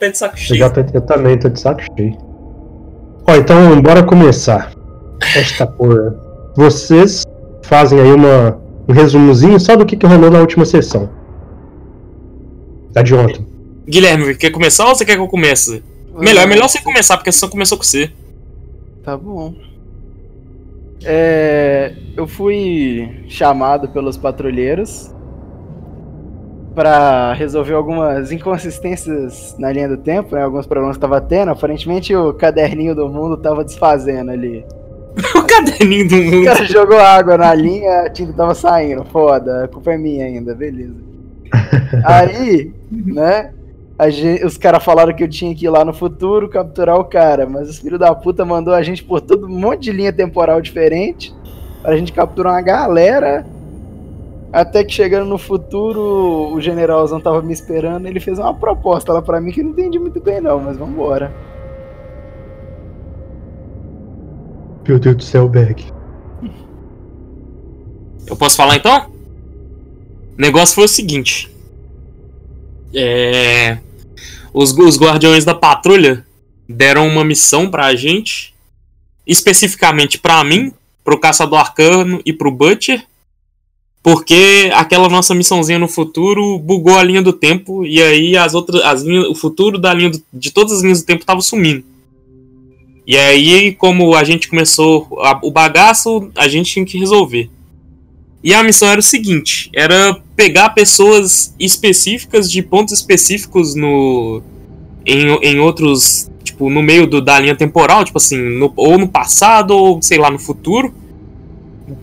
até de saco cheio. Eu, já tô, eu também tô de saco cheio. Ó, então bora começar. Esta porra. Vocês fazem aí uma, um resumozinho só do que, que rolou na última sessão. Da de ontem. Guilherme, quer começar ou você quer que eu comece? Melhor, é melhor você começar, porque a sessão começou com você. Tá bom. É, eu fui chamado pelos patrulheiros para resolver algumas inconsistências na linha do tempo, né, alguns problemas que tava tendo. Aparentemente o caderninho do mundo tava desfazendo ali. o caderninho do O mundo. cara jogou água na linha, a tinta tava saindo. Foda, a culpa é minha ainda, beleza. Aí, né? a gen- os caras falaram que eu tinha que ir lá no futuro capturar o cara, mas os filhos da puta mandou a gente por todo um monte de linha temporal diferente pra gente capturar uma galera. Até que chegando no futuro, o generalzão tava me esperando, ele fez uma proposta lá pra mim que eu não entendi muito bem não, mas vambora. Meu Deus do céu, Berg. Eu posso falar então? O negócio foi o seguinte. É. Os, os guardiões da patrulha deram uma missão pra gente. Especificamente pra mim, pro Caçador Arcano e pro Butcher. Porque aquela nossa missãozinha no futuro bugou a linha do tempo. E aí as outras. As linhas, o futuro da linha do- de todas as linhas do tempo tava sumindo. E aí, como a gente começou a- o bagaço, a gente tinha que resolver. E a missão era o seguinte: era pegar pessoas específicas de pontos específicos no em, em outros, tipo, no meio do, da linha temporal, tipo assim, no- ou no passado ou sei lá, no futuro,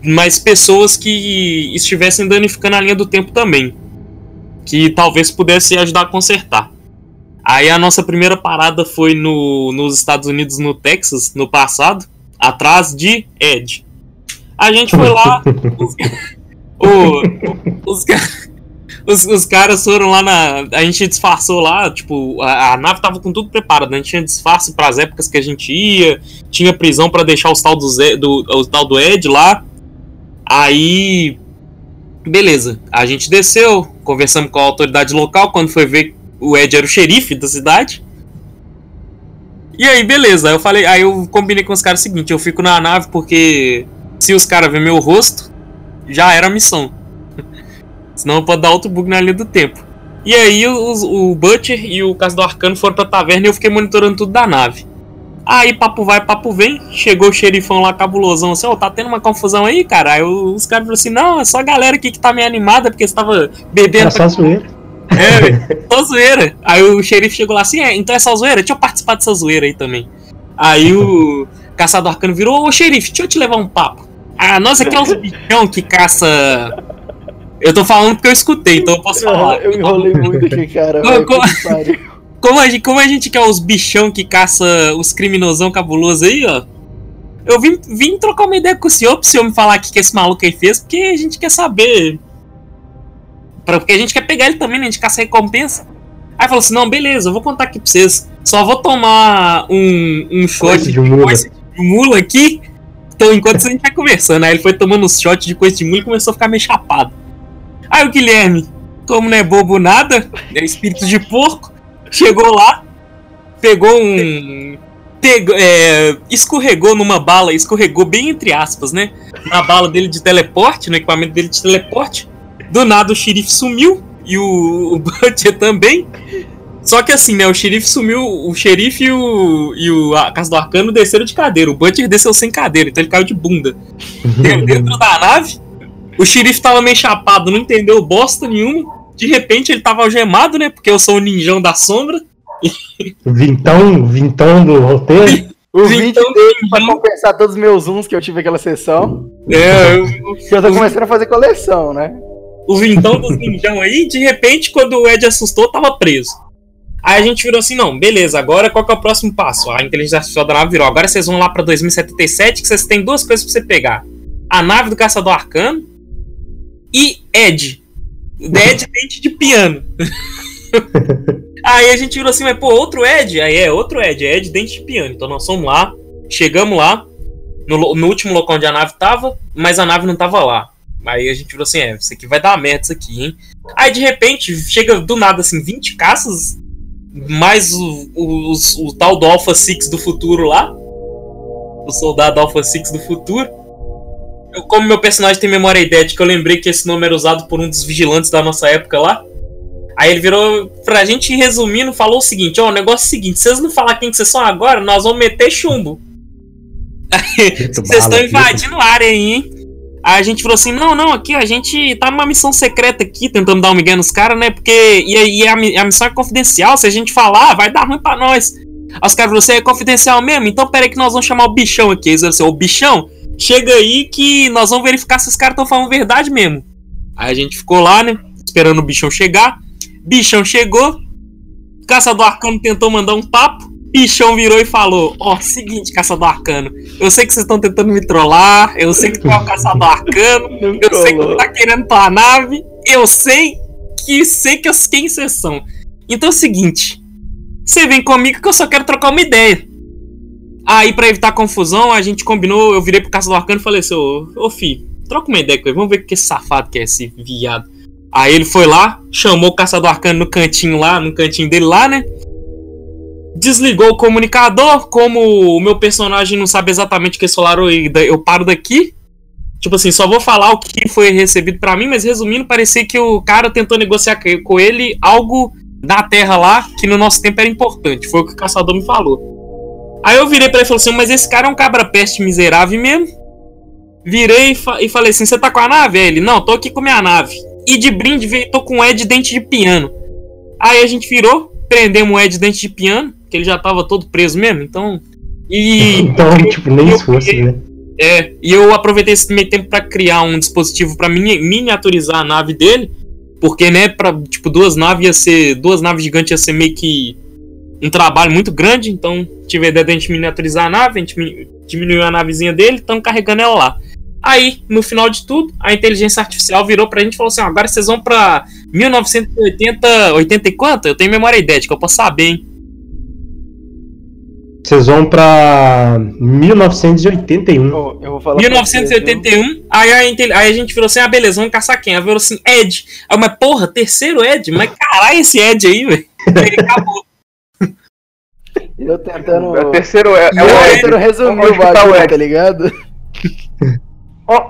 mas pessoas que estivessem danificando a linha do tempo também, que talvez pudesse ajudar a consertar. Aí a nossa primeira parada foi no, nos Estados Unidos, no Texas, no passado, atrás de Ed. A gente foi lá, os, o- os, os, os caras foram lá na. A gente disfarçou lá, tipo, a, a nave tava com tudo preparado. né? A gente tinha disfarce pras épocas que a gente ia, tinha prisão pra deixar os tal do, Zé, do, o tal do Ed lá. Aí. Beleza, a gente desceu, conversamos com a autoridade local. Quando foi ver, o Ed era o xerife da cidade. E aí, beleza. Aí eu falei, aí eu combinei com os caras o seguinte: eu fico na nave porque se os caras verem meu rosto, já era a missão. Senão pode dar outro bug na linha do tempo. E aí os- o Butcher e o Caso do Arcano foram pra taverna e eu fiquei monitorando tudo da nave. Aí papo vai, papo vem, chegou o xerifão lá cabulosão assim, ó, tá tendo uma confusão aí, cara? Aí os caras falaram assim, não, é só a galera aqui que tá meio animada porque você tava bebendo. Era só zoeira. É, só zoeira. Aí o xerife chegou lá assim, é, então é só zoeira? Deixa eu participar dessa zoeira aí também. Aí o caçador arcano virou, ô xerife, deixa eu te levar um papo. Ah, nós aqui é uns bichão que caça. Eu tô falando porque eu escutei, então eu posso falar. Eu enrolei muito aqui, cara. Puta que pariu. Como a, gente, como a gente quer os bichão que caça os criminosão cabuloso aí, ó. Eu vim, vim trocar uma ideia com o senhor pro senhor me falar o que, que esse maluco aí fez, porque a gente quer saber. Porque a gente quer pegar ele também, né? A gente caça recompensa. Aí falou assim: não, beleza, eu vou contar aqui pra vocês. Só vou tomar um, um shot Coice de mula. de mula aqui. Então, enquanto a gente vai conversando, aí ele foi tomando uns shots de coisa de mula e começou a ficar meio chapado. Aí o Guilherme, como não é bobo nada, é espírito de porco, chegou lá, pegou um. Pegou, é, escorregou numa bala, escorregou bem entre aspas, né? Na bala dele de teleporte, no equipamento dele de teleporte. Do nada o xerife sumiu e o, o Butcher também. Só que assim, né? O xerife sumiu, o xerife e o, e o a Casa do Arcano desceram de cadeira. O Butcher desceu sem cadeira, então ele caiu de bunda. Dentro- Dentro da nave, o xerife tava meio chapado, não entendeu bosta nenhuma. De repente ele tava algemado, né? Porque eu sou o ninjão da sombra. Vintão, vintão do roteiro. O 20 dele pra compensar todos os meus zooms que eu tive aquela sessão. É, eu- Que eu tô começando a fazer coleção, né? o vintão dos ninjão aí, de repente, quando o Ed assustou, tava preso. Aí a gente virou assim, não, beleza, agora qual que é o próximo passo? A inteligência artificial da nave virou, agora vocês vão lá pra 2077, que vocês têm duas coisas pra você pegar. A nave do Caçador Arcano e Ed. Ed dente de piano. Aí a gente virou assim, mas pô, outro Ed? Aí é, outro Ed, é Ed dente de piano. Então nós fomos lá, chegamos lá, no, no último local onde a nave tava, mas a nave não tava lá. Aí a gente virou assim, é, isso aqui vai dar merda isso aqui, hein? Aí de repente, chega do nada assim, 20 caças mais o, o, o, o tal do Alpha Six do futuro lá. O soldado Alpha Six do futuro. Como meu personagem tem memória idética, eu lembrei que esse nome era usado por um dos vigilantes da nossa época lá. Aí ele virou pra gente, resumindo, falou o seguinte: Ó, oh, o negócio é o seguinte, vocês não falar quem que vocês são agora, nós vamos meter chumbo. Vocês estão invadindo a área aí, hein? Aí a gente falou assim: não, não, aqui a gente tá numa missão secreta aqui, tentando dar um migué nos caras, né? Porque. E, e a, a, missão é confidencial, se a gente falar, vai dar ruim pra nós. Aí os caras falaram assim: é confidencial mesmo? Então pera aí que nós vamos chamar o bichão aqui. Eles falaram assim: ô bichão, chega aí que nós vamos verificar se os caras estão falando verdade mesmo. Aí a gente ficou lá, né? Esperando o bichão chegar. Bichão chegou. Caçador Arcano tentou mandar um papo. Bichão virou e falou: Ó, oh, seguinte, caçador arcano. Eu sei que vocês estão tentando me trollar. Eu sei que tu é o caçador arcano. eu sei que tu tá querendo tua nave. Eu sei que sei que eu, quem vocês são. Então é o seguinte: você vem comigo que eu só quero trocar uma ideia. Aí, pra evitar confusão, a gente combinou. Eu virei pro caçador arcano e falei assim: Ô, ô fi, troca uma ideia com ele. Vamos ver que safado que é esse viado. Aí ele foi lá, chamou o caçador arcano no cantinho lá, no cantinho dele lá, né? desligou o comunicador. Como o meu personagem não sabe exatamente o que é solar, eu paro daqui. Tipo assim, só vou falar o que foi recebido para mim, mas resumindo, parecia que o cara tentou negociar com ele algo da Terra lá que no nosso tempo era importante. Foi o que o caçador me falou. Aí eu virei pra ele e falei assim: Mas esse cara é um cabra-peste miserável mesmo. Virei e, fa e falei assim: Você tá com a nave? Aí ele: Não, tô aqui com minha nave. E de brinde, veio, tô com o Ed dente de piano. Aí a gente virou, prendemos o Ed dente de piano que ele já tava todo preso mesmo, então. E. então, tipo, nem esforço, né? É, e eu aproveitei esse meio tempo para criar um dispositivo para mini, miniaturizar a nave dele, porque, né, para tipo, duas naves ia ser. Duas naves gigantes ia ser meio que um trabalho muito grande, então tive a ideia de a gente miniaturizar a nave, a gente diminuiu a navezinha dele, estamos carregando ela lá. Aí, no final de tudo, a inteligência artificial virou pra gente e falou assim: agora vocês vão pra 1980, 80 e quanto? Eu tenho memória idética, eu posso saber, hein? Vocês vão pra 1981. Oh, eu vou falar 1981, você, aí, a, aí a gente virou assim: ah, beleza, vamos caçar quem? Aí virou assim: Ed. Aí, mas porra, terceiro Ed? Mas caralho, esse Ed aí, velho. Aí acabou. Eu tentando. É o terceiro é, é o Ed. tentando resumir o bagulho, tá, o Ed? tá ligado?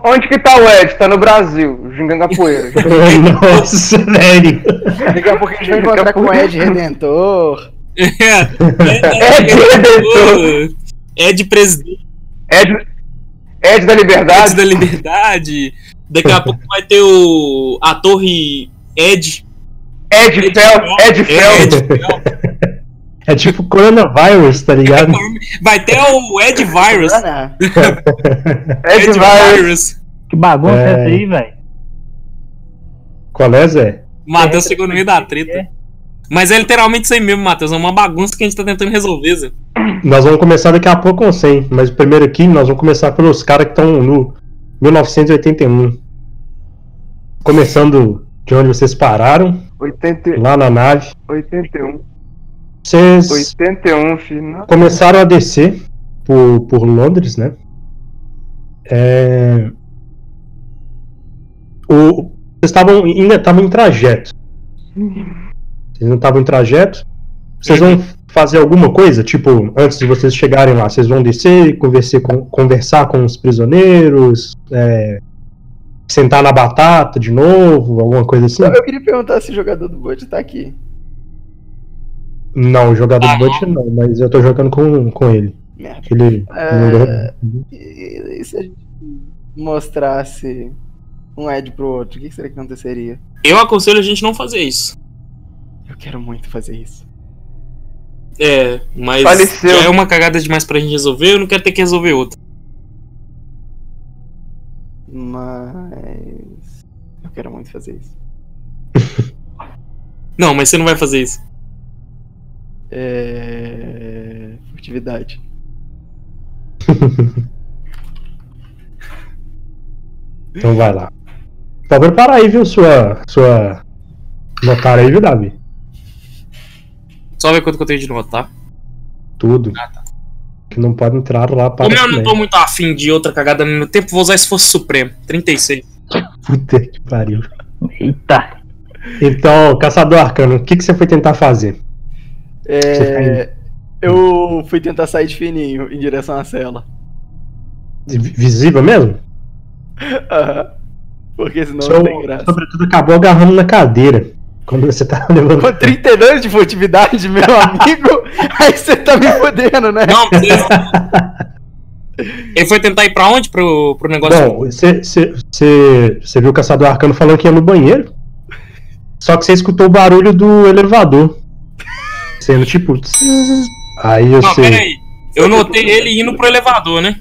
Onde que tá o Ed? Tá no Brasil, gingando poeira. Nossa, velho. Daqui a pouco a gente vai encontrar com o Ed Redentor. É, é, é de presidente. É de, é de da liberdade. Ed da liberdade. Daqui a pouco vai ter o a torre Ed. Ed, Ed Fel. Ed Fel. É tipo coronavírus, tá ligado? Vai ter o Ed Virus. Ed, Virus. Que bagunça é, essa aí, velho? Qual é, Zé? Matheus chegou no meio da treta. Mas é literalmente isso aí mesmo, Matheus. É uma bagunça que a gente tá tentando resolver, Zé. Nós vamos começar daqui a pouco com 100, mas primeiro aqui nós vamos começar pelos caras que estão no 1981. Começando de onde vocês pararam. 80... Lá na nave. 81. Vocês 81, filho. começaram a descer por, por Londres, né? É... O... Vocês estavam ainda estavam em trajeto. Vocês não estavam em trajeto. Vocês vão fazer alguma coisa? Tipo, antes de vocês chegarem lá, vocês vão descer, conversar com, conversar com os prisioneiros, é, sentar na batata de novo, alguma coisa assim? Eu queria perguntar se o jogador do Bud tá aqui. Não, o jogador ah, do Bud não, mas eu tô jogando com, com ele. Ele é... E, e se a gente mostrasse um Ed pro outro, o que será que aconteceria? Eu aconselho a gente não fazer isso. Quero muito fazer isso. É, mas Faleceu. é uma cagada demais pra gente resolver, eu não quero ter que resolver outra. Mas. Eu quero muito fazer isso. não, mas você não vai fazer isso. É. Furtividade. então vai lá. Pode preparar aí, viu, sua. sua. Notar aí, viu, Davi? Só ver quanto que eu tenho de nota, tá? Tudo. Ah, tá. Que não pode entrar lá para. Como eu não tô muito afim de outra cagada no meu tempo, vou usar esse fosse supremo. 36. Puta que pariu. Eita. Então, Caçador Arcano, o que, que você foi tentar fazer? É, eu fui tentar sair de fininho em direção à cela. Visível mesmo? Aham. Porque senão Seu não tem graça. sobretudo acabou agarrando na cadeira. Quando você tá levando. Com 32 de furtividade, meu amigo, aí você tá me fodendo, né? Não, mas ele... ele foi tentar ir pra onde? Pro, pro negócio? Bom, você, você, você, você viu o caçador arcano falando que ia no banheiro. Só que você escutou o barulho do elevador. Sendo tipo. Aí Não, você. peraí. Eu notei ele indo pro elevador, né?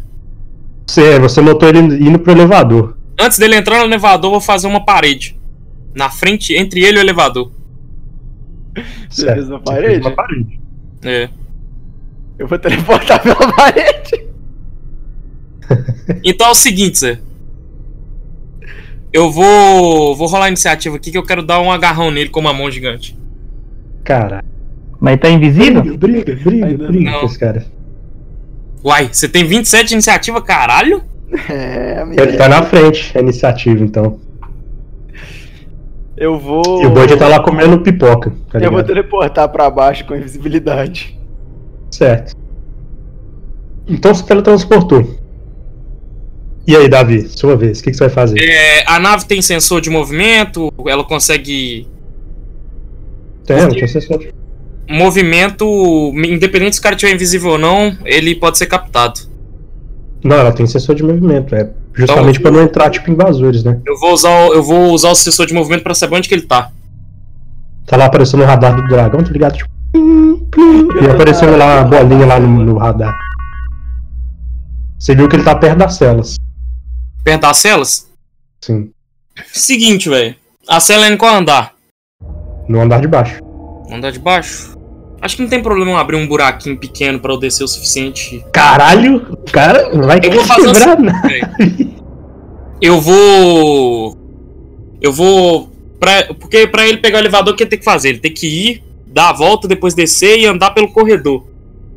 Você, você notou ele indo pro elevador. Antes dele entrar no elevador, eu vou fazer uma parede. Na frente, entre ele e o elevador. Você fez uma Você parede? uma parede. É. Eu vou teleportar pela parede. Então é o seguinte, Zé. Eu vou. Vou rolar a iniciativa aqui que eu quero dar um agarrão nele com uma mão gigante. Cara. Mas tá invisível? Briga, briga, briga, Ainda briga não. com esse cara. Uai, você tem 27 de iniciativa, caralho? É. Ele tá na frente, a iniciativa, então. Eu vou. E o Bud tá lá comendo pipoca, tá Eu vou teleportar pra baixo com invisibilidade. Certo. Então você teletransportou. E aí, Davi, sua vez, o que, que você vai fazer? É, a nave tem sensor de movimento, ela consegue. Tem, tinha sensor. Movimento, independente se o cara estiver invisível ou não, ele pode ser captado. Não, ela tem sensor de movimento, é justamente Então- pra não entrar tipo invasores, né? Eu vou usar, o- eu vou usar o sensor de movimento pra saber onde que ele tá. Tá lá aparecendo o radar do dragão, tá ligado? Tipo, e aparecendo lá uma bolinha lá no, no radar. Você viu que ele tá perto das celas. Perto das celas? Sim, Seguinte, velho. A cela é em qual andar? no andar de baixo. Andar de baixo? Acho que não tem problema eu abrir um buraquinho pequeno pra eu descer o suficiente. Caralho, o cara não vai Eu vou fazer quebrar nada. Eu vou. Eu vou. Pra... Porque pra ele pegar o elevador, o que ele tem que fazer? Ele tem que ir, dar a volta, depois descer e andar pelo corredor.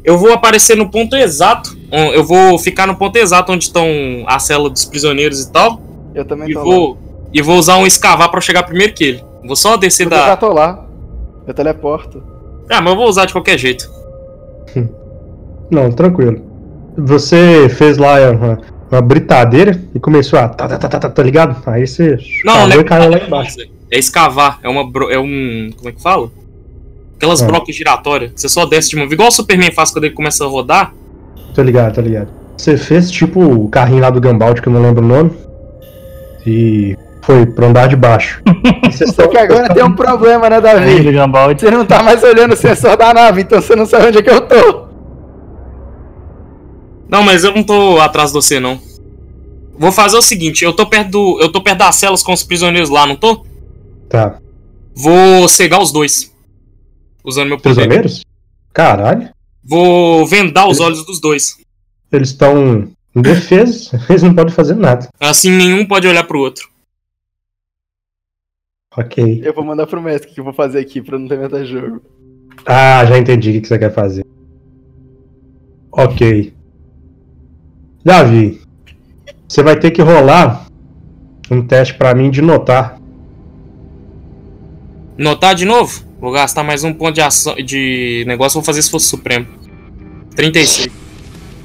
Eu vou aparecer no ponto exato. Eu vou ficar no ponto exato onde estão a cela dos prisioneiros e tal. Eu também E tô lá. vou, e vou usar um escavar pra chegar primeiro que ele. Vou só descer Eu já da. tô lá. Eu teleporto. Ah, mas eu vou usar de qualquer jeito. Não, tranquilo. Você fez lá uma, uma britadeira e começou a. Tá, tá, tá, tá, tá, tá ligado? Aí você. Não, não é e caiu lá embaixo. É escavar. É uma. É um. Como é que fala? Aquelas Ah. brocas giratórias. Você só desce de uma. Igual o Superman faz quando ele começa a rodar. Tô ligado, tô ligado. Você fez tipo o carrinho lá do Gambaldi, que eu não lembro o nome. E foi pro andar de baixo. Você Só que agora tem um problema, né, Davi? Você não tá mais olhando o sensor da nave, então você não sabe onde é que eu tô. Não, mas eu não tô atrás de você, não. Vou fazer o seguinte, eu tô perto do. Eu tô perto das celas com os prisioneiros lá, não tô? Tá. Vou cegar os dois. Usando meu poder. Prisioneiros? Caralho. Vou vendar os olhos dos dois. Eles estão indefesos. Eles não podem fazer nada. Assim nenhum pode olhar pro outro. Ok. Eu vou mandar pro mestre o que eu vou fazer aqui pra não ter meta-jogo. Ah, já entendi o que você quer fazer. Ok. Davi, você vai ter que rolar um teste pra mim de notar. Notar de novo? Vou gastar mais um ponto de ação de negócio, vou fazer se fosse supremo. 36.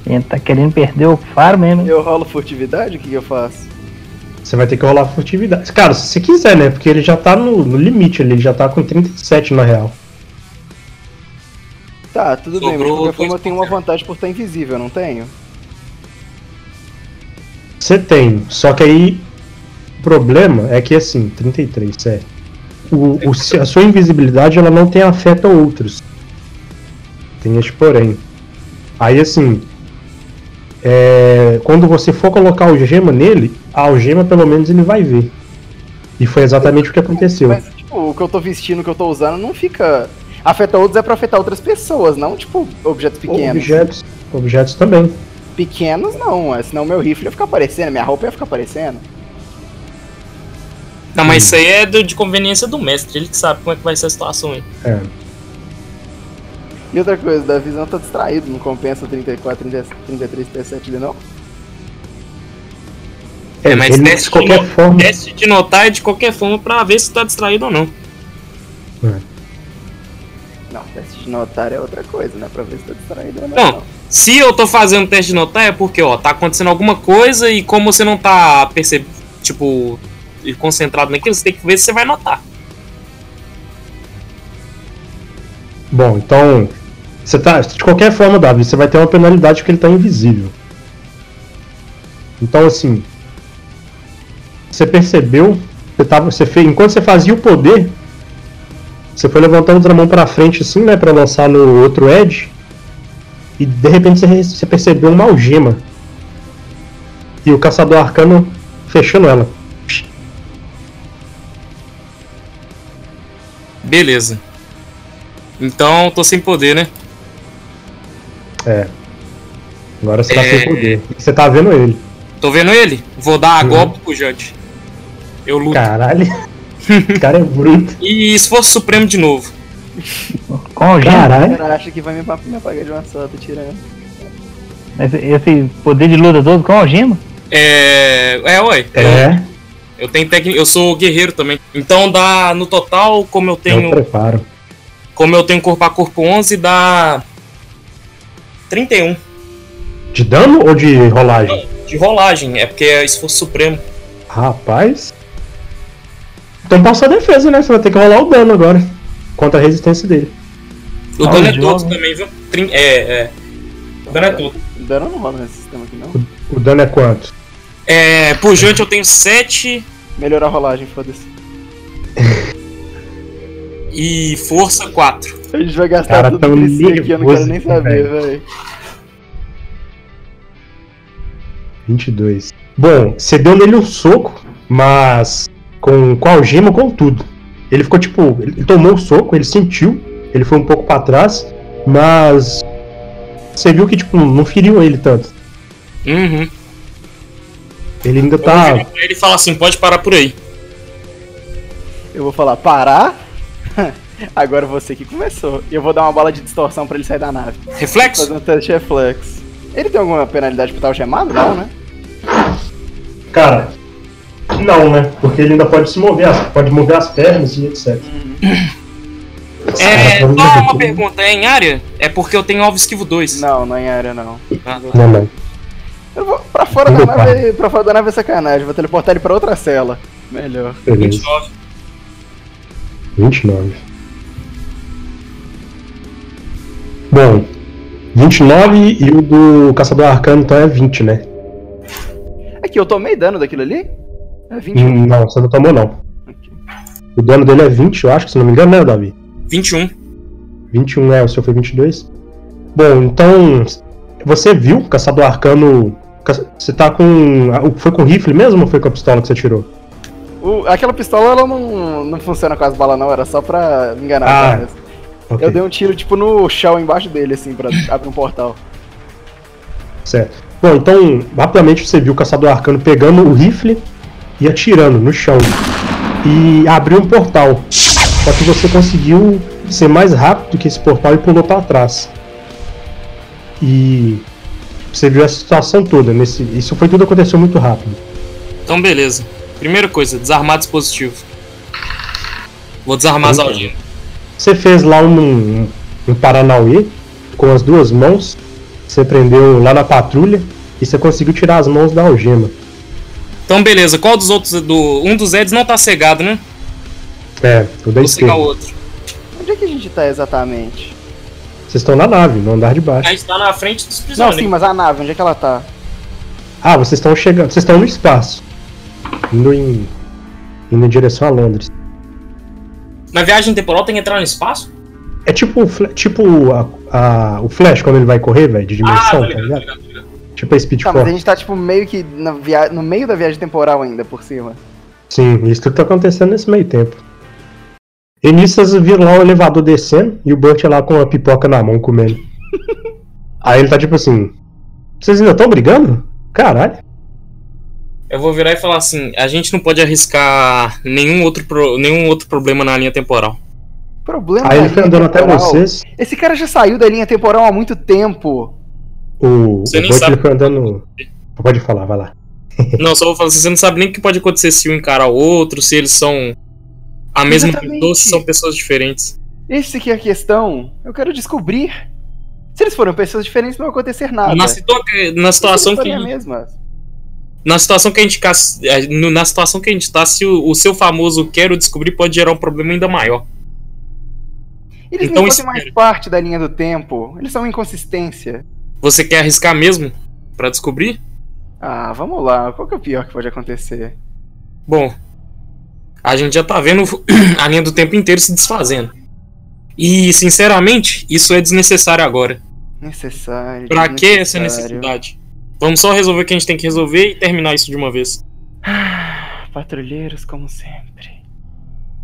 Ele tá querendo perder o faro mesmo. hein? Eu rolo furtividade? O que, que eu faço? Você vai ter que rolar furtividade. Cara, se você quiser, né? Porque ele já tá no, no limite ali, ele já tá com 37 na real. Tá, tudo bem, mas de Sobrou qualquer forma eu tenho uma vantagem por estar invisível, não tenho? Você tem, só que aí o problema é que assim, 33, certo? O, o, a sua invisibilidade ela não tem afeto a outros. Tem este porém. Aí assim, é, quando você for colocar algema nele, a algema pelo menos ele vai ver. E foi exatamente o que aconteceu. Mas, tipo, o que eu tô vestindo, o que eu tô usando, não fica. Afeta outros é pra afetar outras pessoas, não, tipo, objetos pequenos. Objetos, objetos também. Pequenos não, é, senão meu rifle ia ficar aparecendo, minha roupa ia ficar aparecendo. Não, mas isso aí é do- de conveniência do mestre, ele que sabe como é que vai ser a situação aí. É. E outra coisa, da visão tá distraído, não compensa 34, 30, 33, 37 ali não? É, mas ele, teste de qualquer de, forma. teste de notar é de qualquer forma pra ver se tá distraído ou não. Não, teste de notar é outra coisa, né? Pra ver se tá distraído ou não. Não. Se eu tô fazendo teste de notar é porque, ó, tá acontecendo alguma coisa e como você não tá percebendo, tipo, concentrado naquilo, você tem que ver se você vai notar. Bom, então. Você tá. De qualquer forma, Davi, você vai ter uma penalidade porque ele tá invisível. Então assim. Você percebeu. Você tava, você fez, enquanto você fazia o poder, você foi levantando outra mão pra frente assim, né? Pra lançar no outro edge. E de repente você, você percebeu uma algema. E o caçador arcano fechando ela. Beleza. Então, tô sem poder, né? É. Agora você tá É. sem poder. E Você tá vendo ele. Tô vendo ele? Vou dar a Uhum. golpe pro Judge. Eu luto. Caralho. O cara é bruto. E esforço supremo de novo. Com Caralho. cara acha que vai me, me apagar de uma só, tô tirando. Esse, esse poder de luta todo com algema? É. É, ué. É, Eu tenho técnica. Eu sou guerreiro também. Então dá. No total, como eu eu tenho. preparo. Como eu tenho corpo a corpo 11, dá. 31. De dano ou de rolagem? De rolagem. É porque é esforço supremo. Rapaz. Então passa a defesa, né? Você vai ter que rolar o dano agora. Contra a resistência dele. O Ah, dano o é todo também, viu? Trin- É, é. O dano é todo. Dano não rola nesse sistema aqui, não. O dano é quanto? É, pujante eu tenho 7 Melhorar a rolagem, foda-se. e força 4. A gente vai gastar Cara, tudo isso aqui, eu não quero nem saber, velho. 22. Bom, você deu nele um soco, mas com, com algema com tudo. Ele ficou tipo. Ele tomou o soco, ele sentiu, ele foi um pouco pra trás, mas. Você viu que tipo, não feriu ele tanto. Uhum. Ele ainda Eu vou tá. ele e falar assim: pode parar por aí. Eu vou falar, parar? Agora você que começou. E eu vou dar uma bola de distorção pra ele sair da nave. Reflexo? Fazer um teste de reflexo. Ele tem alguma penalidade por estar algemado? Não, né? Cara. Não, né? Porque ele ainda pode se mover, pode mover as pernas e etc. É, Cara, só uma tá- pergunta: é em área? É porque eu tenho alvo esquivo 2. Não, não é em área, não. Ah, Não, não. Eu vou pra fora da nave, pra fora da nave é sacanagem. Vou teleportar ele pra outra cela. Melhor. Beleza. 29. 29. Bom, 29 e o do Caçador Arcano então é 20, né? Aqui, eu tomei dano daquilo ali? É 21. Hum, Não, você não tomou não. Ok. O dano dele é 20, eu acho, se não me engano, né, Davi? 21. 21 é, o seu foi 22. Bom, então, você viu o Caçador Arcano... ca- Você tá com... Foi com rifle mesmo ou foi com a pistola que você tirou? O- aquela pistola ela não, não funciona com as balas, não. Era só pra me enganar. Ah, apenas. Ok, Eu dei um tiro, tipo, no chão embaixo dele, assim, pra abrir um portal. certo. Bom, então, rapidamente você viu o Caçador Arcano pegando o rifle e atirando no chão. E abriu um portal. Só que você conseguiu ser mais rápido que esse portal e pulou para trás. E você viu a situação toda. Nesse, isso foi tudo aconteceu muito rápido. Então, beleza. Primeira coisa: desarmar dispositivo. Vou desarmar as Opa. algemas. Você fez lá um, um Paranauê com as duas mãos. Você prendeu lá na patrulha e você conseguiu tirar as mãos da algema. Então, beleza. Qual dos outros. Do... Um dos Eds não tá cegado, né? É, o da Vou cegar o esquerda. outro. Onde é que a gente tá exatamente? Vocês estão na nave, no andar de baixo. A gente tá na frente dos Não, prisioneiros. sim, mas a nave, onde é que ela tá? Ah, vocês estão chegando. Vocês estão no espaço. Indo em. Indo em direção a Londres. Na viagem temporal tem que entrar no espaço? É tipo, o tipo a, a- o Flash quando ele vai correr, velho, de Ah, dimensão, tá tá ligado, Tipo a Speed Tá, mas a Force. gente tá, tipo, meio que na via... no meio da viagem temporal ainda, por cima. Sim, isso tudo tá acontecendo nesse meio tempo. E nisso vocês viram lá o elevador descendo e o Burt lá com a pipoca na mão comendo. Aí ele tá tipo assim. Vocês ainda estão brigando? Caralho. Eu vou virar e falar assim: a gente não pode arriscar nenhum outro, pro- nenhum outro problema na linha temporal. Problema Aí ele foi andando até temporal. vocês. Esse cara já saiu da linha temporal há muito tempo. O, Você o nem sabe. foi andando. Pode falar, vai lá. Não, só vou falar assim: você não sabe nem o que pode acontecer se um encarar o outro, se eles são a mesma Exatamente. pessoa, se são pessoas diferentes. Esse aqui é a questão. Eu quero descobrir. Se eles forem pessoas diferentes, não vai acontecer nada. Na, situa- na situação que. forem a mesma. Na situação que a gente. é, Na situação que a gente tá, se o, o seu famoso quero descobrir pode gerar um problema ainda maior. Eles Então nem fazem mais parte da linha do tempo. Eles são uma inconsistência. Você quer arriscar mesmo pra descobrir? Ah, vamos lá. Qual que é o pior que pode acontecer? Bom, a gente já tá vendo a linha do tempo inteiro se desfazendo. E, sinceramente, isso é desnecessário agora. Necessário. Pra que essa necessidade? Vamos só resolver o que a gente tem que resolver e terminar isso de uma vez. Ah, Patrulheiros, como sempre.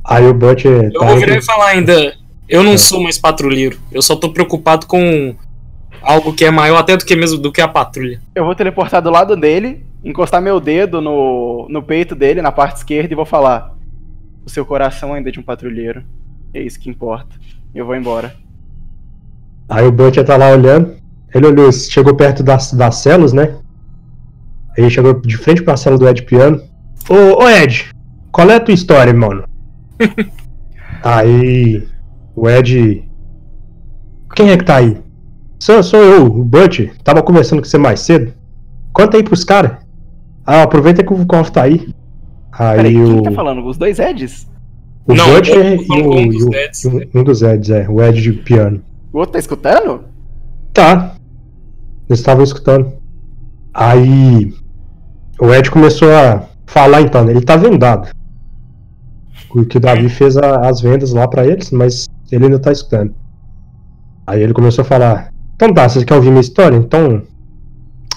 Aí o Butcher Eu tá vou virar entre- e falar ainda. Eu não sou mais patrulheiro. Eu só tô preocupado com algo que é maior até do que mesmo do que a patrulha. Eu vou teleportar do lado dele, encostar meu dedo no, no peito dele, na parte esquerda, e vou falar: O seu coração ainda é de um patrulheiro. É isso que importa. Eu vou embora. Aí o Butcher tá lá olhando. Ele olhou, chegou perto das, das celas, né? Aí chegou de frente pra cela do Ed Piano. Ô, ô Ed, qual é a tua história, mano? aí o Ed. Quem é que tá aí? Sou, sou eu, o Butcher. Tava conversando com você mais cedo. Conta aí pros caras. Ah, aproveita que o Corf tá aí. Aí Peraí, quem o. tá falando? Os dois Eds? O Não, e o, um dos Eds. um- um dos Eds, é, o Ed de piano. O outro tá escutando? Tá. Eles estavam escutando. Aí o Ed começou a falar então, ele tá vendado. O que o Davi fez a- as vendas lá pra eles, mas ele ainda tá escutando. Aí ele começou a falar: Então tá, você quer ouvir minha história? Então.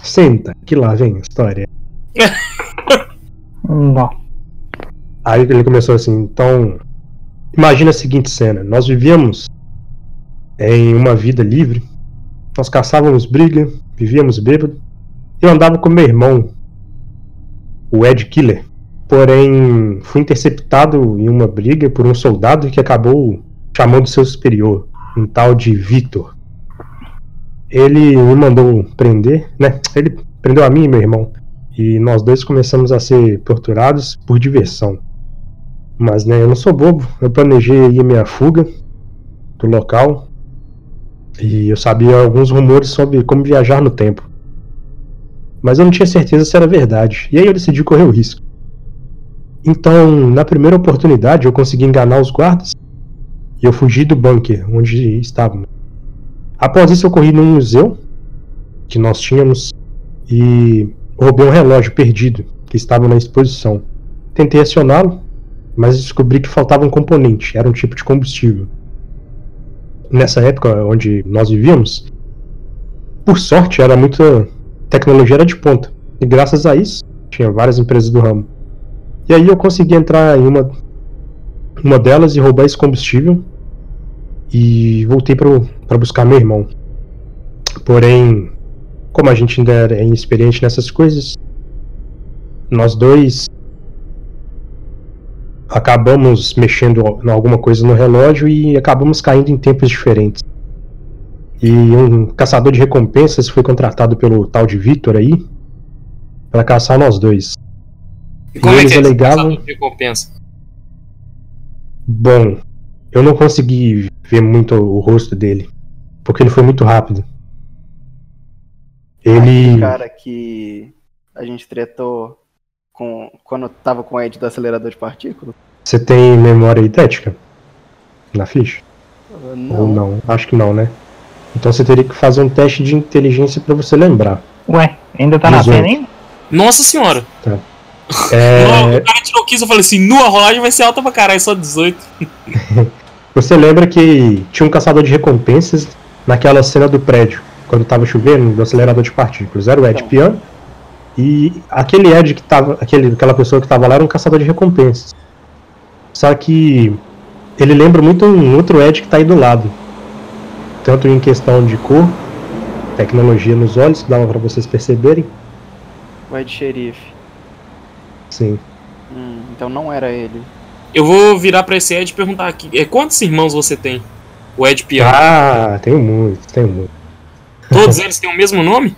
Senta, que lá vem a história. Não. Aí ele começou assim, então. Imagina a seguinte cena: nós vivíamos em uma vida livre, nós caçávamos briga, vivíamos bêbado. Eu andava com meu irmão, o Ed Killer. Porém, fui interceptado em uma briga por um soldado que acabou chamando seu superior, um tal de Victor. Ele me mandou prender, né? Ele prendeu a mim e meu irmão. E nós dois começamos a ser torturados por diversão. Mas né, eu não sou bobo. Eu planejei aí minha fuga do local. E eu sabia alguns rumores sobre como viajar no tempo. Mas eu não tinha certeza se era verdade. E aí eu decidi correr o risco. Então, na primeira oportunidade, eu consegui enganar os guardas. E eu fugi do bunker onde estavam. Após isso, eu corri num museu que nós tínhamos e roubei um relógio perdido que estava na exposição. Tentei acioná-lo, mas descobri que faltava um componente, era um tipo de combustível. Nessa época onde nós vivíamos, por sorte, era muita tecnologia era de ponta. E graças a isso, tinha várias empresas do ramo. E aí eu consegui entrar em uma uma delas e roubar esse combustível e voltei para buscar meu irmão. Porém, como a gente ainda era inexperiente nessas coisas, nós dois acabamos mexendo em alguma coisa no relógio e acabamos caindo em tempos diferentes. E um caçador de recompensas foi contratado pelo tal de Victor aí para caçar nós dois. E como é eles que é alegavam- caçador de recompensa? Bom, eu não consegui ver muito o rosto dele, porque ele foi muito rápido. Ele. O cara que a gente tretou com, quando tava com o Ed do acelerador de partículas? Você tem memória idética? Na ficha? Uh, Ou não? Acho que não, né? Então você teria que fazer um teste de inteligência pra você lembrar. Ué, ainda tá na cena ainda? Nossa senhora! É, Não, o cara tirou 15, eu falei assim, nu, a rolagem vai ser alta pra caralho, só 18. Você lembra que tinha um caçador de recompensas naquela cena do prédio, quando tava chovendo, do acelerador de partículas? Era o Ed Não. Piano. E aquele Ed que tava. Aquele, aquela pessoa que tava lá era um caçador de recompensas. Só que ele lembra muito um outro Ed que tá aí do lado. Tanto em questão de cor, tecnologia nos olhos, que dava pra vocês perceberem. O Ed Xerife. Sim. Hum, então não era ele. Eu vou virar pra esse Ed e perguntar aqui, é, quantos irmãos você tem? O Ed Piano. Ah, tenho muito, tenho muito. Todos eles têm o mesmo nome?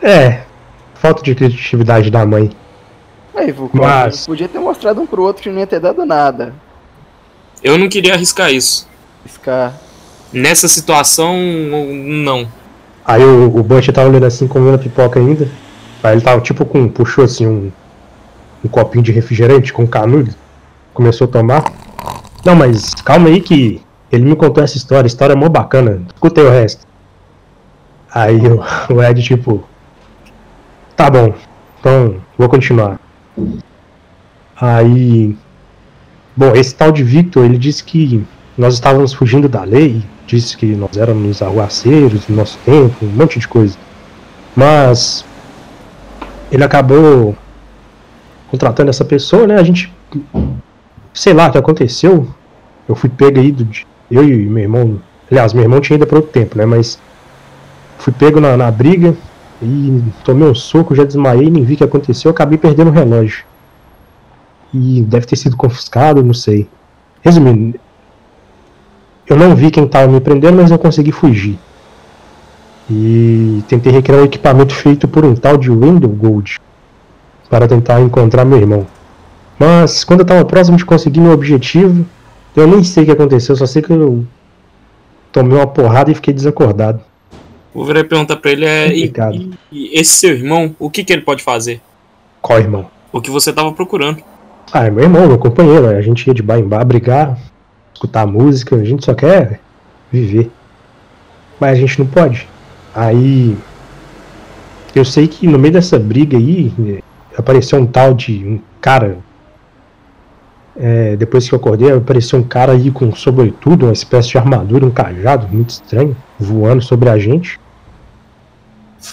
É, falta de criatividade da mãe. Aí, Vulcan, Mas- podia ter mostrado um pro outro que não ia ter dado nada. Eu não queria arriscar isso. Scar. Nessa situação, não. Aí o, o Butch tava olhando assim, comendo a pipoca ainda. Aí ele tava tipo com. puxou assim um. um copinho de refrigerante com canudo. Começou a tomar. Não, mas calma aí que ele me contou essa história, história é mó bacana. Escutei o resto. Aí o, o Ed, tipo. Tá bom, então vou continuar. Aí. Bom, esse tal de Victor, ele disse que nós estávamos fugindo da lei, disse que nós éramos arruaceiros no nosso tempo, um monte de coisa. Mas ele acabou contratando essa pessoa, né? A gente. Sei lá o que aconteceu. Eu fui pego aí do. Eu e meu irmão. Aliás, meu irmão tinha ido para outro tempo, né? Mas fui pego na, na briga e tomei um soco, já desmaiei, nem vi o que aconteceu, acabei perdendo o relógio. E deve ter sido confiscado, não sei. Resumindo, eu não vi quem estava me prendendo, mas eu consegui fugir. E tentei recriar um equipamento feito por um tal de Window Gold para tentar encontrar meu irmão. Mas quando eu estava próximo de conseguir meu objetivo, eu nem sei o que aconteceu, só sei que eu tomei uma porrada e fiquei desacordado. Vou virar e perguntar pra ele: é, e, e- esse seu irmão, o que, que ele pode fazer? Qual irmão? O que você tava procurando. Ah, é meu irmão, meu companheiro. A gente ia de bar em bar brigar, escutar música, a gente só quer viver. Mas a gente não pode. Aí. Eu sei que no meio dessa briga aí, eh, apareceu um tal de um cara. É, depois que eu acordei, apareceu um cara aí com sobretudo, uma espécie de armadura, um cajado, muito estranho, voando sobre a gente.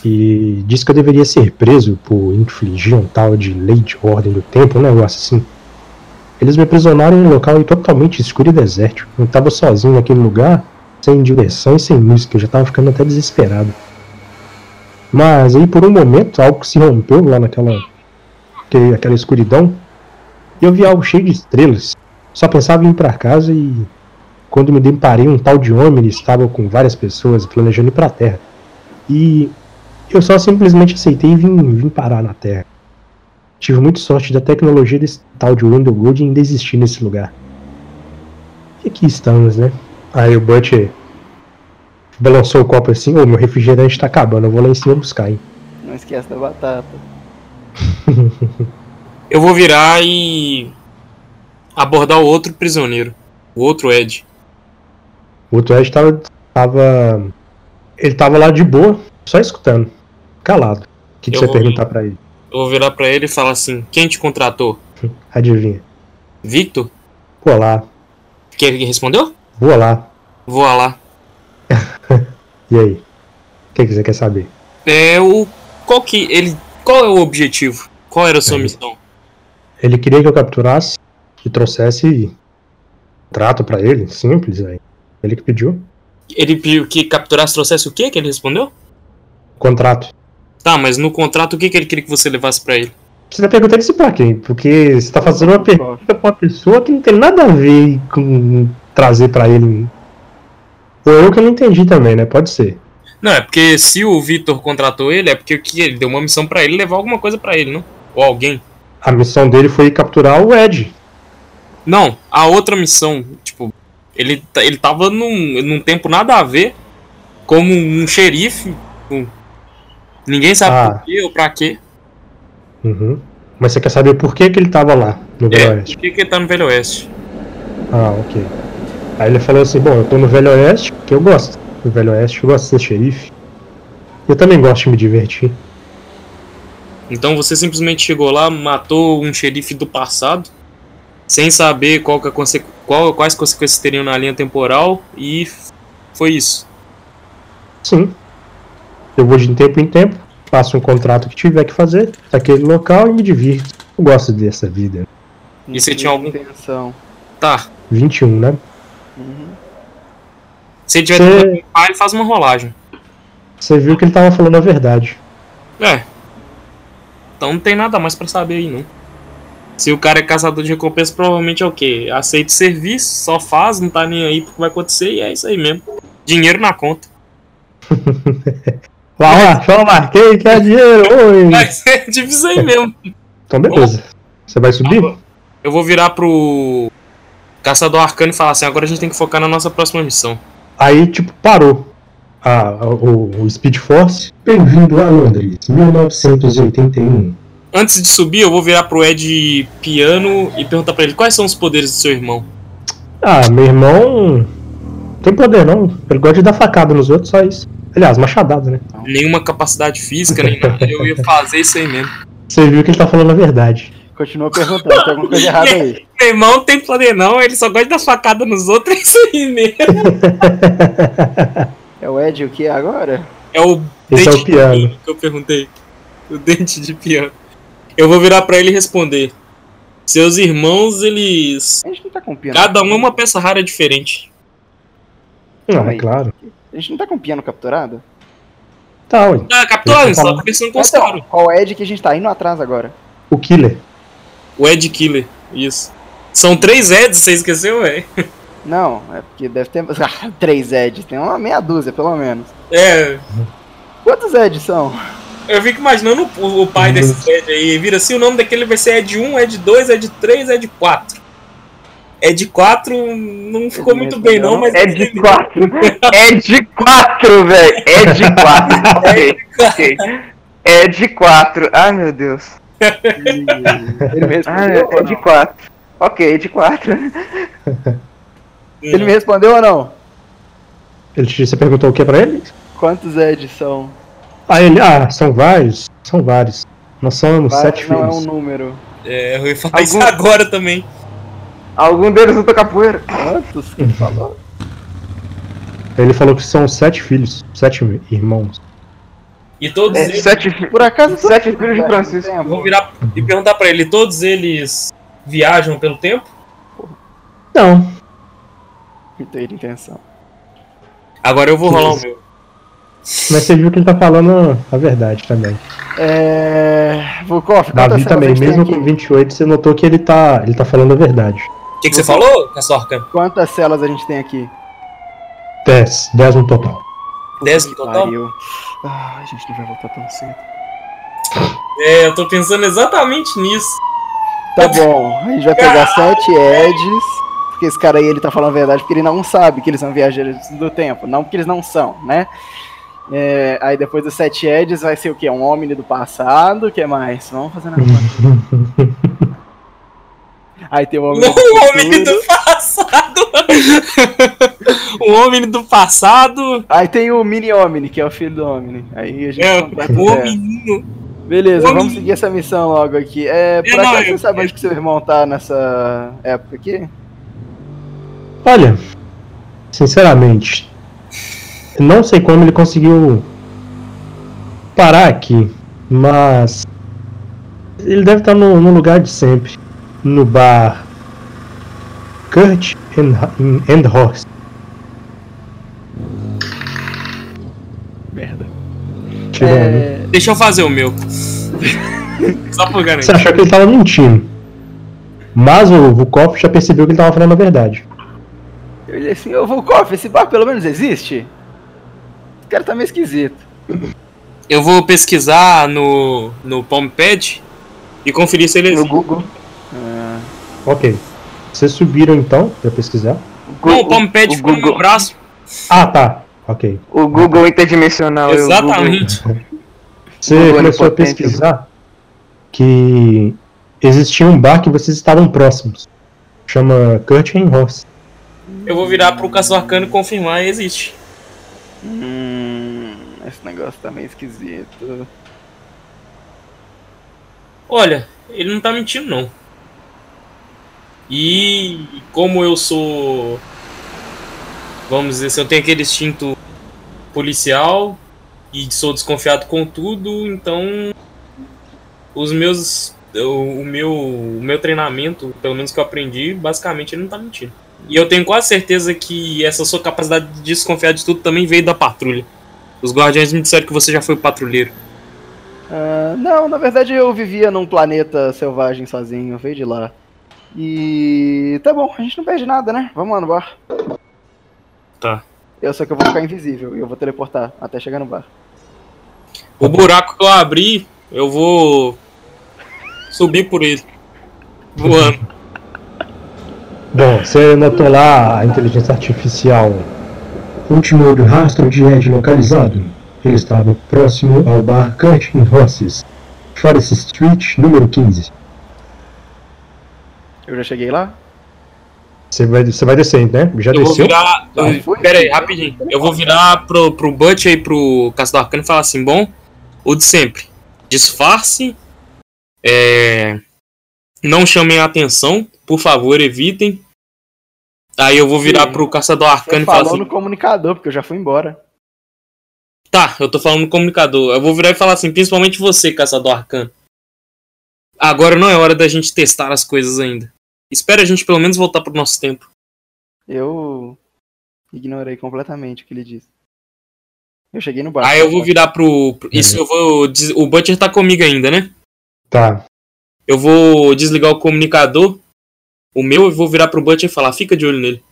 E disse que eu deveria ser preso por infligir um tal de lei de ordem do tempo, um negócio assim. Eles me aprisionaram em um local totalmente escuro e desértico. Eu tava sozinho naquele lugar, sem direção e sem música, eu já tava ficando até desesperado. Mas aí por um momento algo se rompeu lá naquela aquela escuridão eu vi algo cheio de estrelas. Só pensava em ir pra casa e quando me deparei um tal de homem, ele estava com várias pessoas planejando ir pra terra. E eu só simplesmente aceitei e vim, vim parar na Terra. Tive muita sorte da tecnologia desse tal de Window Gold ainda existir nesse lugar. E aqui estamos, né? Aí o Butch balançou o copo assim, ô meu refrigerante tá acabando, eu vou lá em cima buscar, hein? Não esquece da batata. Eu vou virar e. abordar o outro prisioneiro. O outro Ed. O outro Ed tava, tava. Ele tava lá de boa, só escutando. Calado. O que, que Eu você perguntar pra ele? Eu vou virar pra ele e falar assim: quem te contratou? Adivinha. Victor? Vou lá, Que ele respondeu? vou lá. Vou lá. E aí? O que, que você quer saber? É o. Qual que. Ele. Qual é o objetivo? Qual era a sua É. missão? Ele queria que eu capturasse e trouxesse trato pra ele, simples, aí. Ele que pediu. Ele pediu que capturasse trouxesse o quê que ele respondeu? Contrato. Tá, mas no contrato o que, que ele queria que você levasse pra ele? Você tá perguntando isso pra quem? Porque você tá fazendo uma pergunta pra uma pessoa que não tem nada a ver com trazer pra ele. Ou eu que não entendi também, né? Pode ser. Não, é porque se o Victor contratou ele, é porque o que ele deu uma missão pra ele levar alguma coisa pra ele, não? Ou alguém. A missão dele foi capturar o Ed. Não, a outra missão, tipo, ele, ta- ele tava num, num tempo nada a ver, como um xerife. um- ninguém sabe Ah. por quê ou pra quê. Uhum. Mas você quer saber por que, que ele tava lá, no Velho É, Oeste? por que, que ele tá no Velho Oeste? Ah, ok. Aí ele falou assim, bom, eu tô no Velho Oeste, que eu gosto do Velho Oeste, eu gosto de ser xerife. Eu também gosto de me divertir. Então você simplesmente chegou lá, matou um xerife do passado, sem saber qual que a conse- qual- quais consequências teriam na linha temporal, e foi isso. Sim. Eu vou de tempo em tempo, faço um contrato que tiver que fazer naquele local e me divirto. Eu gosto dessa vida. E você tinha algum- intenção. Tá. 21, né? Uhum. Se ele tiver limpar, ele faz uma rolagem. Você viu que ele tava falando a verdade. É. Então não tem nada mais pra saber aí, não. Se o cara é caçador de recompensa, provavelmente é o quê? Aceita o serviço, só faz, não tá nem aí porque vai acontecer e é isso aí mesmo. Dinheiro na conta. Lá, lá, só marquei, quer dinheiro, oi! Mas é difícil aí mesmo. Então beleza. Você vai subir? Eu vou virar pro. Caçador Arcano e fala assim: agora a gente tem que focar na nossa próxima missão. Aí, tipo, parou a, o, o Speed Force. Bem-vindo a Londres, 1981. Antes de subir, eu vou virar pro Ed Piano e perguntar pra ele quais são os poderes do seu irmão. Ah, meu irmão. Não tem poder não. Ele gosta de dar facada nos outros, só isso. Aliás, machadada, né? Nenhuma capacidade física, nem nada. Eu ia fazer isso aí mesmo. Você viu que ele tá falando a verdade. Continua perguntando, tem alguma coisa errada aí. Meu irmão não tem poder, não. Ele só gosta de dar facada nos outros. É isso aí mesmo. É o Ed o que agora? É o Esse é o de piano. piano que eu perguntei. O dente de piano. Eu vou virar pra ele e responder. Seus irmãos, eles. A gente não tá com piano. Cada um é uma peça rara diferente. Não, é claro. A gente não tá com piano capturado? Tá, ué. Ah, capturado, só falar. conversando com os caras. qual Ed que a gente tá indo atrás agora? O Killer. O Ed Killer, isso. São três Eds, você esqueceu, velho? Não, é porque deve ter. Ah, três Eds, tem uma meia dúzia pelo menos. É. Quantos Eds são? Eu fico imaginando o, o pai desses Ed aí. Vira assim, o nome daquele vai ser Ed 1, Ed 2, Ed 3, Ed 4. Ed 4 não ficou muito bem, não, mas. É de 4. É de 4, velho. É de 4. Ok, ok. É de 4. Ai, meu Deus. Ele me Ah, é de não? 4. Ok, de 4. Ele me respondeu ou não? Ele te, você perguntou o que pra ele? Quantos Eds são? Ah, ele. Ah, são vários. São vários. Nós somos Vários sete não é um filhos. número. É, eu ia falar isso Algum- agora também. Algum deles luta capoeira. Quantos que ele falou? Ele falou que são sete filhos. Sete irmãos. E todos É, eles. sete Por acaso Sete filhos de Francisco. Vou virar e perguntar pra ele: todos eles viajam pelo tempo? Não. Não tem intenção. Agora eu vou rolar o meu. Mas você viu que ele tá falando a verdade também. É. Quantas Davi também, mesmo com 28, você notou que ele tá, ele tá falando a verdade. O que, que você falou, Castorca? Quantas celas a gente tem aqui? 10, 10 no total. 10 no Que total? pariu. Ah, a gente não vai voltar tão cedo. É, eu tô pensando exatamente nisso. Tá bom, a gente vai pegar sete Eds. Porque esse cara aí ele tá falando a verdade porque ele não sabe que eles são viajantes do tempo. Não porque eles não são, né? É, aí depois dos sete Eds vai ser o quê? Um Omni do passado? O que mais? Vamos fazer na conta. Aí tem o Omni do O homem do passado! o homem do passado Aí tem o Mini Omni, que é o filho do Omni. Aí a gente é o o menino. Beleza, Homem- vamos seguir essa missão logo aqui. É, É, não, acaso eu- você sabe onde que seu irmão tá nessa época aqui? Olha, sinceramente, não sei como ele conseguiu parar aqui, mas ele deve estar no, no lugar de sempre, no bar Kurt and, and Horse. Merda. É, Deixa eu fazer o meu. Só por Você garantir. achou que ele estava mentindo, mas o Vukov já percebeu que ele estava falando a verdade. Eu olhei assim, ô Volkov, esse bar pelo menos existe? Esse cara tá meio esquisito. Eu vou pesquisar no, no Palmpad e conferir se ele No existe. Google. Ah, Ok. Vocês subiram então para pesquisar? Não, o Palmpad ficou no meu Google, braço. Ah, tá. Ok. o Google interdimensional. o Exatamente. Você Google começou a pesquisar que existia um bar que vocês estavam próximos. Chama Curtain Horse. Eu vou virar pro Caçador Arcano e confirmar e existe. hum, esse negócio tá meio esquisito. Olha, ele não tá mentindo, não. E como eu sou. Vamos dizer, se eu tenho aquele instinto policial e sou desconfiado com tudo, então. Os meus. O, o meu, o meu treinamento, pelo menos que eu aprendi, basicamente ele não tá mentindo. E eu tenho quase certeza que essa sua capacidade de desconfiar de tudo também veio da patrulha. Os guardiões me disseram que você já foi patrulheiro. Ah, não, na verdade eu vivia num planeta selvagem sozinho, veio de lá. E tá bom, a gente não perde nada, né? Vamos lá no bar. Tá. Eu só que eu vou ficar invisível e eu vou teleportar até chegar no bar. O buraco que eu abri, eu vou subir por ele. Voando. Bom, você notou lá a inteligência artificial. Último rastro de Ed localizado. Ele estava próximo ao bar Cut in Horses, Forest Street, número 15. Eu já cheguei lá? Você vai, você vai descendo, né? Já Eu vou desceu? virar. Já foi? Pera aí, rapidinho. Eu vou virar pro, pro Butch aí, pro Caçador Arcano e falar assim: bom, o de sempre. Disfarce. É, não chamem a atenção. Por favor, evitem. Aí eu vou virar Sim. pro Caçador Você Arcano e falar falou assim: no comunicador, porque eu já fui embora. Tá, eu tô falando no comunicador. Eu vou virar e falar assim, principalmente você, caçador arcano. Agora não é hora da gente testar as coisas ainda. Espera a gente pelo menos voltar pro nosso tempo. Eu ignorei completamente o que ele disse. Eu cheguei no bar. Aí eu vou virar pro. pro- isso eu vou. O Butcher tá comigo ainda, né? Tá. Eu vou desligar o comunicador. O meu, eu vou virar pro Butcher e falar, fica de olho nele.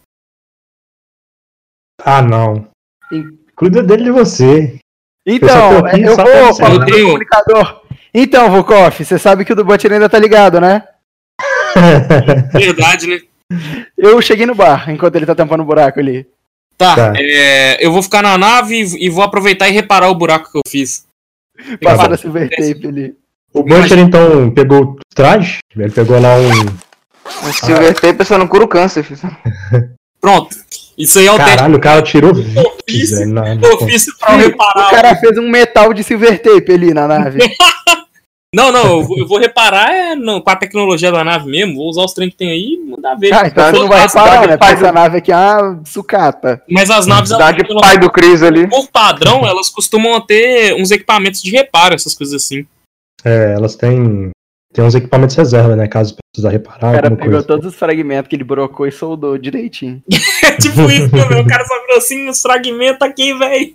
Ah, não. Sim. Cuida dele de você. Então, Eu eu vou falar tenho- comunicador. Então, Vukoff, você sabe que o do Butcher ainda tá ligado, né? Verdade, né? Eu cheguei no bar enquanto ele tá tampando o buraco ali. Tá, Tá. é, eu vou ficar na nave e, e vou aproveitar e reparar o buraco que eu fiz. Bom. a silver tape ali. O Butcher então pegou o traje, ele pegou lá um. O Silver Tape só não cura o câncer. Pronto. Isso aí é o teste Caralho, o cara tirou ofício, velho. pra eu O reparar. cara fez um metal de silver tape ali na nave. Não, não, eu vou, eu vou reparar é, não, com a tecnologia da nave mesmo. Vou usar os trem que tem aí e mandar ver. Ah, então você não vai A reparar, cidade né? Faz essa o- nave aqui é uma sucata. Mas as naves, elas, Cidade elas- pai do Cris ali. por padrão, elas costumam ter uns equipamentos de reparo, essas coisas assim. É, elas têm, têm uns equipamentos reserva, né? Caso precisa reparar O cara pegou coisa. todos os fragmentos que ele brocou e soldou direitinho. É tipo isso, meu. O cara só virou assim, uns fragmentos aqui, velho.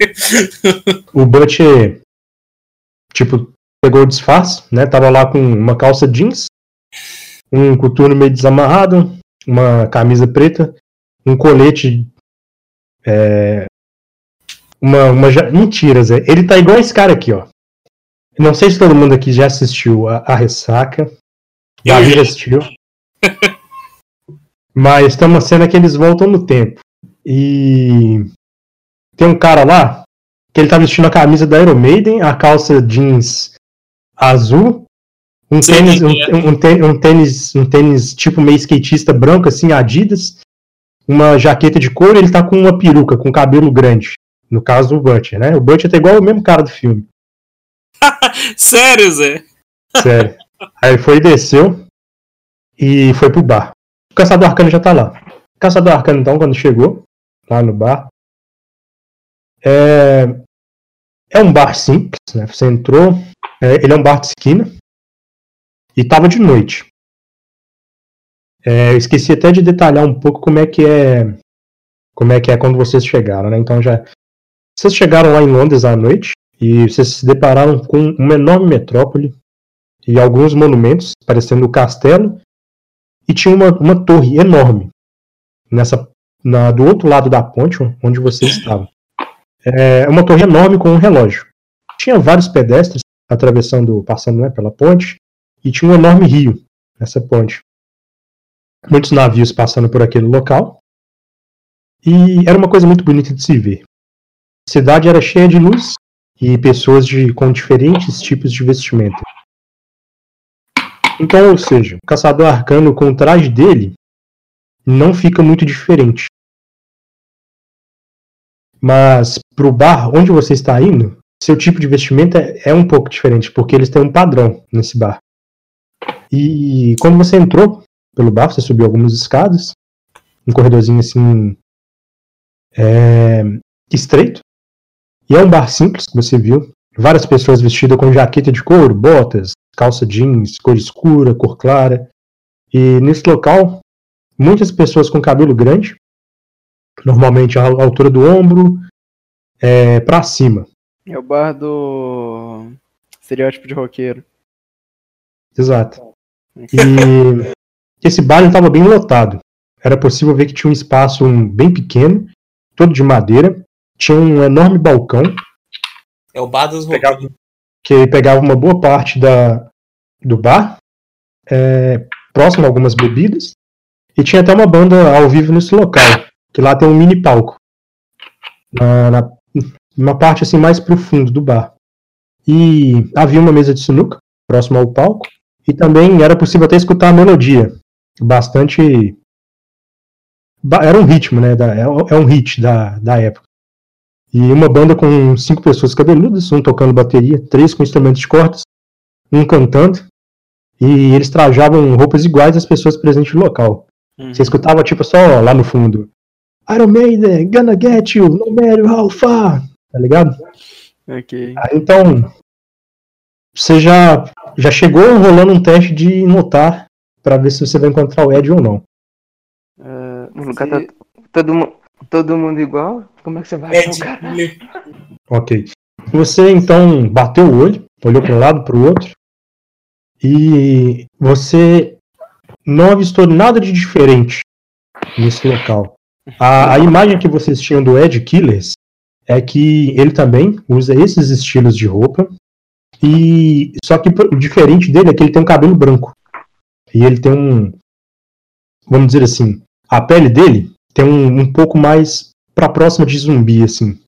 O Butcher, tipo, pegou o disfarce, né? Tava lá com uma calça jeans, um coturno meio desamarrado, uma camisa preta, um colete. É, uma, uma. Mentira, Zé. Ele tá igual esse cara aqui, ó. Não sei se todo mundo aqui já assistiu a, a Ressaca. Davi já. assistiu. Mas tem uma cena que eles voltam no tempo. E tem um cara lá que ele tá vestindo a camisa da Iron Maiden, a calça jeans azul, um tênis, um, um tê- um tênis, um tênis tipo meio skatista branco assim, Adidas, uma jaqueta de couro, e ele tá com uma peruca com cabelo grande. No caso o Butcher, né? O Butcher tá igual o mesmo cara do filme. Sério, Zé. Sério. Aí foi e desceu e foi pro bar. O caçador arcano já tá lá. O caçador arcano, então, quando chegou lá no bar, é, é um bar simples, né? Você entrou, é, ele é um bar de esquina e tava de noite. É, eu esqueci até de detalhar um pouco como é que é como é que é quando vocês chegaram, né? Então já vocês chegaram lá em Londres à noite e vocês se depararam com uma enorme metrópole e alguns monumentos, parecendo o castelo, e tinha uma, uma torre enorme nessa na, do outro lado da ponte onde vocês estavam. É uma torre enorme com um relógio. Tinha vários pedestres atravessando, passando né, pela ponte, e tinha um enorme rio nessa ponte. Muitos navios passando por aquele local. E era uma coisa muito bonita de se ver. A cidade era cheia de luz e pessoas de, com diferentes tipos de vestimenta. Então, ou seja, o caçador arcano com o traje dele não fica muito diferente. Mas pro bar onde você está indo, seu tipo de vestimenta é um pouco diferente, porque eles têm um padrão nesse bar. E quando você entrou pelo bar, você subiu algumas escadas, um corredorzinho assim é, estreito. E é um bar simples que você viu. Várias pessoas vestidas com jaqueta de couro, botas, calça jeans, cor escura, cor clara. E nesse local, muitas pessoas com cabelo grande, normalmente à altura do ombro, é, para cima. É o bar do estereótipo de roqueiro. Exato. E esse bar estava bem lotado. Era possível ver que tinha um espaço um, bem pequeno, todo de madeira. Tinha um enorme balcão É o bar dos pegava, que pegava uma boa parte da, do bar, é, próximo a algumas bebidas. E tinha até uma banda ao vivo nesse local, que lá tem um mini palco. Na, na, uma parte assim mais pro fundo do bar. E havia uma mesa de sinuca próximo ao palco. E também era possível até escutar a melodia. Bastante. ba- Era um ritmo, né? da- é é um hit da, da época. E uma banda com cinco pessoas cabeludas, um tocando bateria, três com instrumentos de cordas, um cantando. E eles trajavam roupas iguais às pessoas presentes no local. Uhum. Você escutava, tipo, só lá no fundo. Iron Maiden, gonna get you, no matter how far. Tá ligado? Ok. Aí, então, você já, já chegou rolando um teste de notar pra ver se você vai encontrar o Ed ou não. Ah, O lugar se- tá todo, mu- todo mundo igual? Como é que você vai? Killer. Ok. Você então bateu o olho, olhou para um lado, para o outro, e você não avistou nada de diferente nesse local. A, a imagem que vocês tinham do Ed Killers é que ele também usa esses estilos de roupa, e só que o diferente dele é que ele tem um cabelo branco. E ele tem um. Vamos dizer assim, a pele dele tem um, um pouco mais pra próxima de zumbi, assim.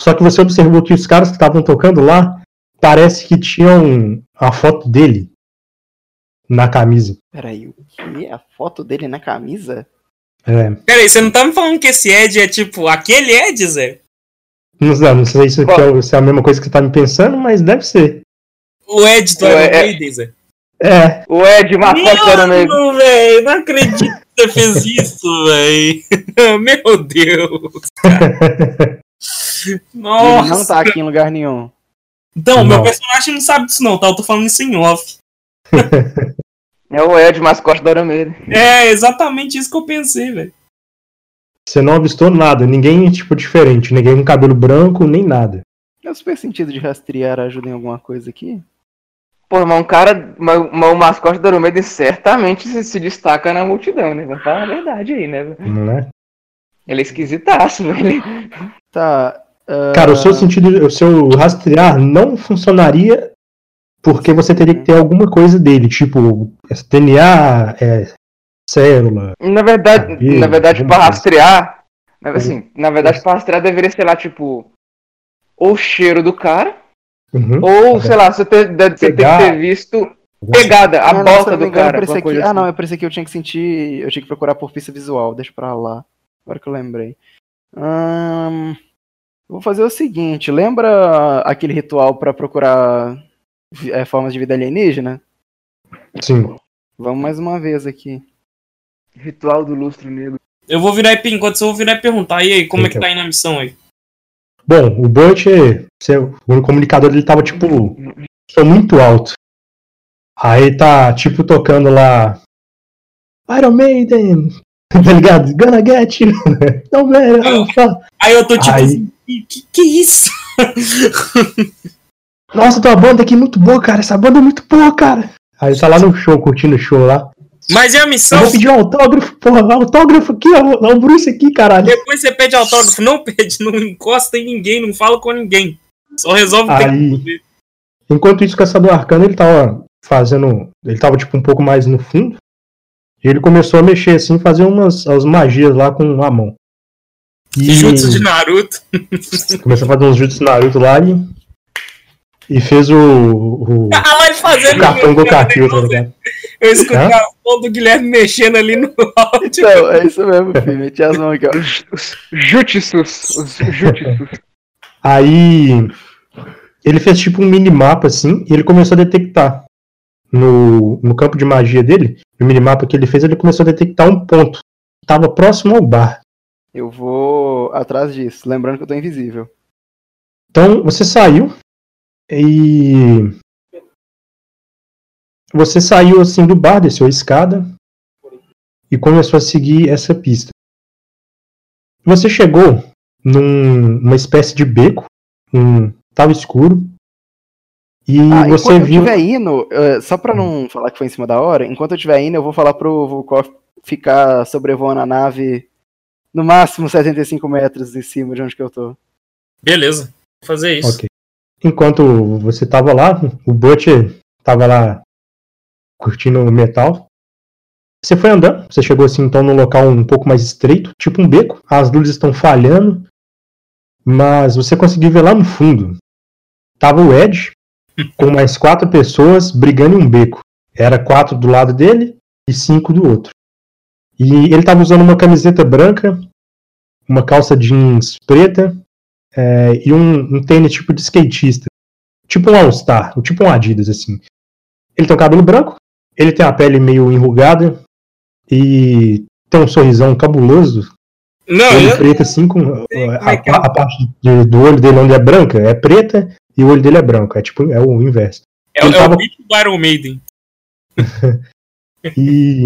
Só que você observou que os caras que estavam tocando lá parece que tinham a foto dele na camisa. Peraí, o que? A foto dele na camisa? É, Peraí, você não tá me falando que esse Ed é tipo aquele Ed, Zé? não, sei- não sei se, aqui é, se é a mesma coisa que você tá me pensando, mas deve ser. O Ed do Iron é- Maiden, Zé? É, O Ed, mascote era meio. Mano, velho, não acredito você fez isso, velho. Meu Deus. cara. Ele Nossa. não tá aqui em lugar nenhum. Então, meu Não. personagem não sabe disso não, tá? Eu tô falando isso em off. É o Ed, mascote da Maiden. É exatamente isso que eu pensei, velho. você não avistou nada, ninguém tipo diferente, ninguém com cabelo branco, nem nada. Meu super sentido de rastrear ajuda em alguma coisa aqui? Pô, mas um cara. Mas, mas o mascote da Maiden certamente se, se destaca na multidão, né? Vamos falar a verdade aí, né? Não é? Ele é esquisitaço, velho. Tá. ah, Cara, o seu sentido, o seu rastrear não funcionaria porque você teria que ter alguma coisa dele, tipo DNA, é, célula. Na verdade, Cabelo, na verdade, coisa. rastrear. né, Assim, na verdade, pra rastrear deveria ser lá, tipo. Ou o cheiro do cara, Uhum. ou, Tá sei lá, você, ter, deve- você tem que ter visto pegada, a não, eu não do engano, cara. que- coisa Ah, não, assim. eu pensei que eu tinha que sentir. Eu tinha que procurar por pista visual. Deixa pra lá. Agora que eu lembrei. Ahn, vou fazer o seguinte: lembra aquele ritual pra procurar é, formas de vida alienígena? Sim. Vamos mais uma vez aqui. Ritual do lustro negro. Eu vou virar e enquanto isso, eu vou virar e perguntar. E aí, como é que Então. tá aí na missão aí? Bom, o Butch, você- o comunicador dele tava tipo foi muito alto. Aí tá tipo tocando lá Iron Maiden, tá ligado? Gonna get you. Não, velho. Aí eu tô tipo Aí. assim, que, que que isso? Nossa, tua banda aqui é muito boa, cara. Essa banda é muito boa, cara. Aí tá lá no show, curtindo o show lá. Mas e a Eu missão? vou pedir um autógrafo, porra. Autógrafo aqui, ó. O Bruce aqui, caralho. Depois você pede autógrafo, não pede, não encosta em ninguém, não fala com ninguém. Só resolve o Aí, enquanto isso, o caçador arcano, ele tava fazendo. Ele tava tipo um pouco mais no fundo. E ele começou a mexer assim, fazer umas as magias lá com a mão. E Jutsu de Naruto. começou a fazer uns jutsu Naruto lá e. E fez o. o, Ah lá ele o fazendo. cartão do meu Kakil, tá ligado? Eu escutei Hã? a voz do Guilherme mexendo ali no áudio. Então, é isso mesmo, filho. Meti as mãos aqui, ó. Jutsus. Os jutsus. Aí ele fez tipo um minimapa assim e ele começou a detectar no, no campo de magia dele, no minimapa que ele fez, ele começou a detectar um ponto. Tava próximo ao bar. Eu vou atrás disso. Lembrando que eu tô invisível. Então você saiu e você saiu assim do bar, desceu a escada e começou a seguir essa pista. Você chegou num- numa espécie de beco, um, tava escuro e Ah, você enquanto viu. eu estiver indo, eh, só pra não falar que foi em cima da hora, enquanto eu estiver indo, eu vou falar pro Volkov ficar sobrevoando a nave no máximo 75 metros em cima de onde que eu tô. Beleza, vou fazer isso. Ok. Enquanto você tava lá, o Butcher tava lá curtindo metal. Você foi andando, você chegou assim então num local um pouco mais estreito, tipo um beco. As luzes estão falhando, mas você conseguiu ver lá no fundo. Tava o Ed com mais quatro pessoas brigando em um beco. Era quatro do lado dele e cinco do outro. E ele tava usando uma camiseta branca, uma calça jeans preta é, e um, um tênis tipo de skatista. Tipo um All-Star, tipo um Adidas, assim. Ele tem o cabelo branco, ele tem a pele meio enrugada e tem um sorrisão cabuloso. Não, olho eu, preto assim, com sei a, é é. a parte de- do olho dele onde é branca é preta e o olho dele é branco. É tipo é o inverso. é, ele é tava- o beat do Iron Maiden. E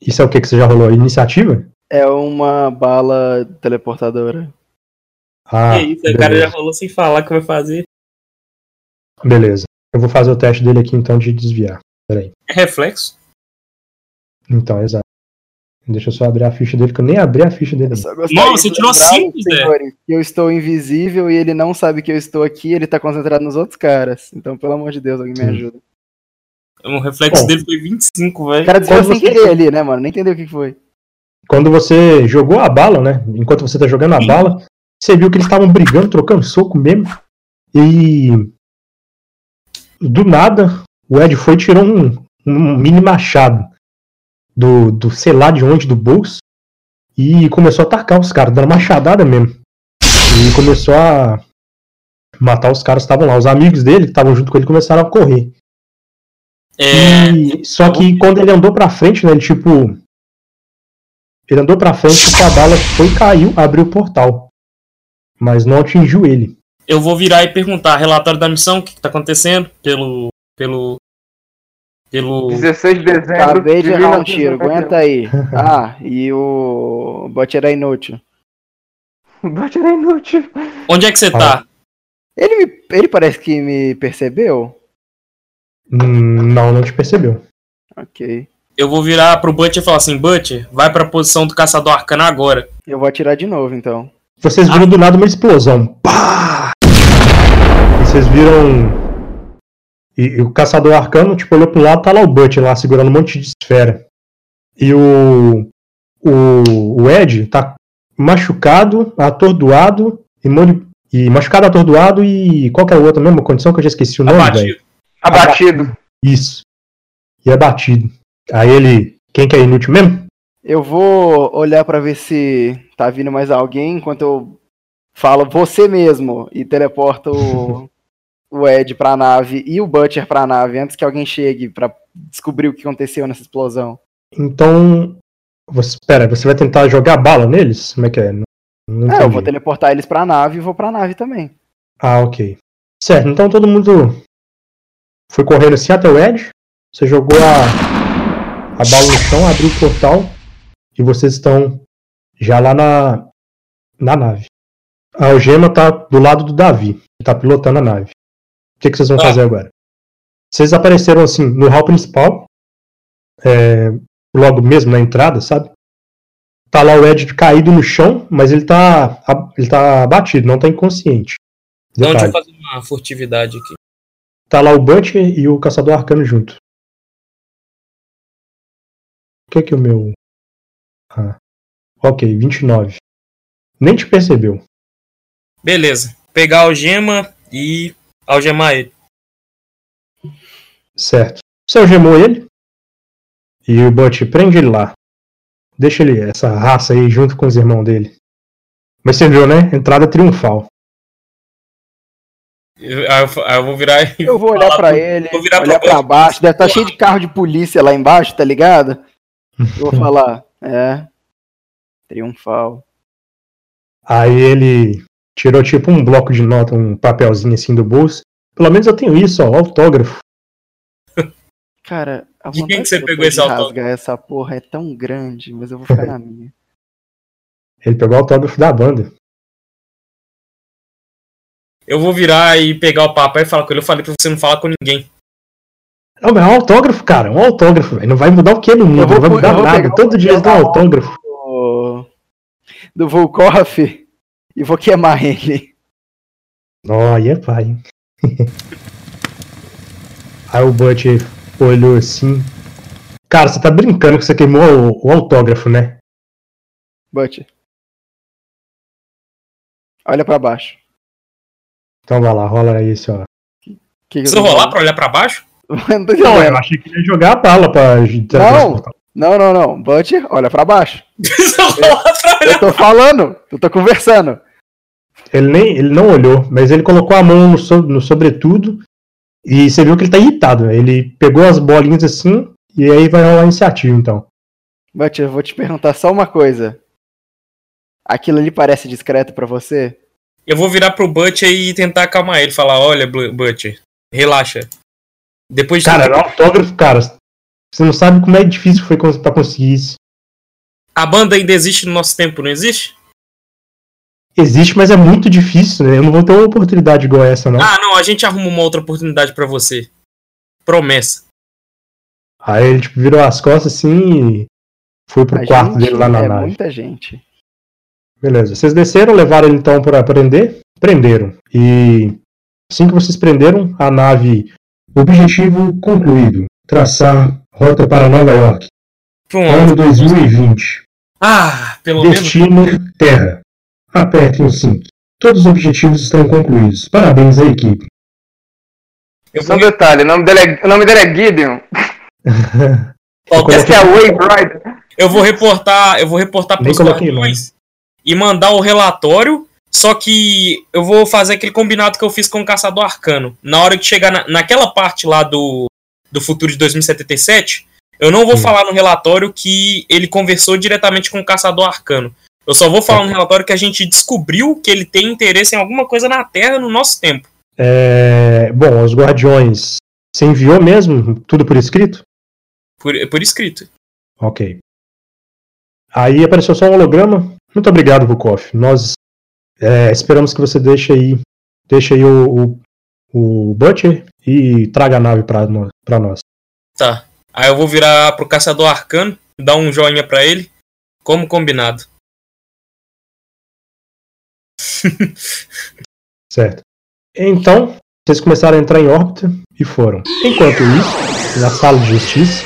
isso é o que que você já rolou? Iniciativa? É uma bala teleportadora. Ah, que isso, o cara já beleza. falou sem falar que vai fazer. beleza. Eu vou fazer o teste dele aqui então de desviar. É reflexo. Então, exato. Deixa eu só abrir a ficha dele, que eu nem abri a ficha dele. Nossa, você tirou cinco, Zé. eu estou invisível e ele não sabe que eu estou aqui, ele tá concentrado nos outros caras. Então, pelo amor de Deus, alguém me ajuda. O reflexo Bom. dele foi 25, O velho. cara desviou sem você- querer ali, né, mano? Nem entendeu o que que foi. Quando você jogou a bala, né? Enquanto você tá jogando a Sim. bala, você viu que eles estavam brigando, trocando soco mesmo. E do nada, o Ed foi e tirou um, um mini machado do, do sei lá de onde, do bolso, e começou a atacar os caras, dando machadada mesmo. E começou a matar os caras que estavam lá. Os amigos dele que estavam junto com ele começaram a correr. É, E- só que quando ele andou pra frente, né, ele tipo. Ele andou pra frente, tipo, a bala foi, caiu, abriu o portal. Mas não atingiu ele. eu vou virar e perguntar relatório da missão, o que, que tá acontecendo pelo. pelo. Pelo. 16 de dezembro. Acabei de errar um 1991. tiro, aguenta aí. Ah, e o bot era inútil. Bate era inútil. Onde é que você tá? Ele, me- ele parece que me percebeu? Não, não te percebeu. Ok. Eu vou virar pro Butcher e falar assim: Butcher, vai pra posição do caçador arcano agora. Eu vou atirar de novo, então. Vocês viram do nada uma explosão. Pá! E vocês viram. E, e o caçador arcano, tipo, olhou pro lado, tá lá o Butch lá, segurando um monte de esfera. E o. O, o Ed tá machucado, atordoado e, e machucado, atordoado e qual que é a outra mesma condição que eu já esqueci o nome, velho? Abatido. Abatido. Isso. E abatido. Aí ele. Quem que é inútil mesmo? Eu vou olhar pra ver se tá vindo mais alguém enquanto eu falo você mesmo e teleporto o, o Ed pra nave e o Butcher pra nave antes que alguém chegue pra descobrir o que aconteceu nessa explosão. Então. Você, pera, você vai tentar jogar bala neles? Como é que é? Não, não É, eu vou teleportar eles pra nave e vou pra nave também. Ah, ok. Certo, então todo mundo foi correndo assim até o Ed. Você jogou a, a bala no chão, abriu o portal e vocês estão já lá na, na nave. A algema tá do lado do Davi, que tá pilotando a nave. O que, que vocês vão Ah. fazer agora? Vocês apareceram assim no hall principal, é, logo mesmo na entrada, sabe? Tá lá o Ed caído no chão, mas ele tá, ele tá abatido, não tá inconsciente. Então, deixa Detalhe. eu fazer uma furtividade aqui. Tá lá o Butcher e o Caçador Arcano junto. O que é que o meu. Ah. Ok, 29. Nem te percebeu. Beleza. Pegar a algema e algemar ele. Certo. Você algemou ele. E o Butcher prende ele lá. Deixa ele, essa raça aí, junto com os irmãos dele. Mas você viu, né? Entrada triunfal. Eu- Aí eu, vou virar e. Eu vou olhar pro- ele, vou virar olhar pra baixo, deve estar cheio de carro de polícia lá embaixo, tá ligado? Eu vou falar, é. Triunfal. Aí ele tirou tipo um bloco de nota, um papelzinho assim do bolso. Pelo menos eu tenho isso, ó, autógrafo. Cara, a De quem que você pegou esse autógrafo? rasgar essa porra é tão grande, mas eu vou ficar na minha. Ele pegou o autógrafo da banda. Eu vou virar e pegar o papel e falar com ele. Eu falei pra você não falar com ninguém. Não, mas é um autógrafo, cara. Um autógrafo, velho. Não vai mudar o que no mundo, Eu vou não vai mudar nada. Todo o dia eles dão papel. autógrafo. Do, do Volkov e vou queimar ele. É pai. Aí o Butch olhou assim. Cara, você tá brincando que você queimou o, o autógrafo, né? Butch. Olha pra baixo. Então vai lá, rola aí, ó. Que tô rolar pra olhar pra baixo? Não Não, eu achei que ele ia jogar a bala pra teletransportar. Não, não, não. Butch, olha pra baixo. Preciso rolar pra olhar. Eu tô falando. Eu tô conversando. Ele, nem, ele não olhou, mas ele colocou a mão no, so- no sobretudo e você viu que ele tá irritado. Ele pegou as bolinhas assim e aí vai rolar a iniciativa, então. Butch, eu vou te perguntar só uma coisa. Aquilo ali parece discreto pra você? Eu vou virar pro Butcher e tentar acalmar ele. Falar, olha, Butcher, relaxa. Depois de Cara, era um autógrafo, cara. Você não sabe como é difícil foi pra conseguir isso. A banda ainda existe no nosso tempo, não existe? Existe, mas é muito difícil, né? Eu não vou ter uma oportunidade igual essa, não. Ah, não, a gente arruma uma outra oportunidade pra você. Promessa. Aí ele tipo, virou as costas assim e foi pro A quarto gente dele lá na é nave. muita gente. Beleza. Vocês desceram, levaram ele então pra prender? Prenderam. E assim que vocês prenderam, a nave. Objetivo concluído. Traçar rota para Nova York. Pronto. Ano 2020. Ah, pelo menos. Destino Terra. Apertem o cinto. Todos os objetivos estão concluídos. Parabéns à equipe. Eu Só vou, um detalhe, o nome dele é, o nome dele é Gideon. Esse que é a Wave Rider. eu vou reportar, eu vou reportar pros coloquei guardiões e mandar o relatório. Só que eu vou fazer aquele combinado que eu fiz com o Caçador Arcano. Na hora que chegar na, naquela parte lá do, do futuro de 2077, eu não vou Hum. falar no relatório que ele conversou diretamente com o Caçador Arcano. Eu só vou falar no relatório que a gente descobriu que ele tem interesse em alguma coisa na Terra no nosso tempo. É, bom, os guardiões. Você enviou mesmo? Tudo por escrito? Por, por escrito. Ok. Aí apareceu só um holograma. Muito obrigado, Vukov. Nós é, esperamos que você deixe aí, deixe aí o, o, o Butcher e traga a nave. Pra nós. Tá. Aí eu vou virar pro Caçador Arcano, dar um joinha pra ele, como combinado. Certo. Então, vocês começaram a entrar em órbita e foram. Enquanto isso, na sala de justiça,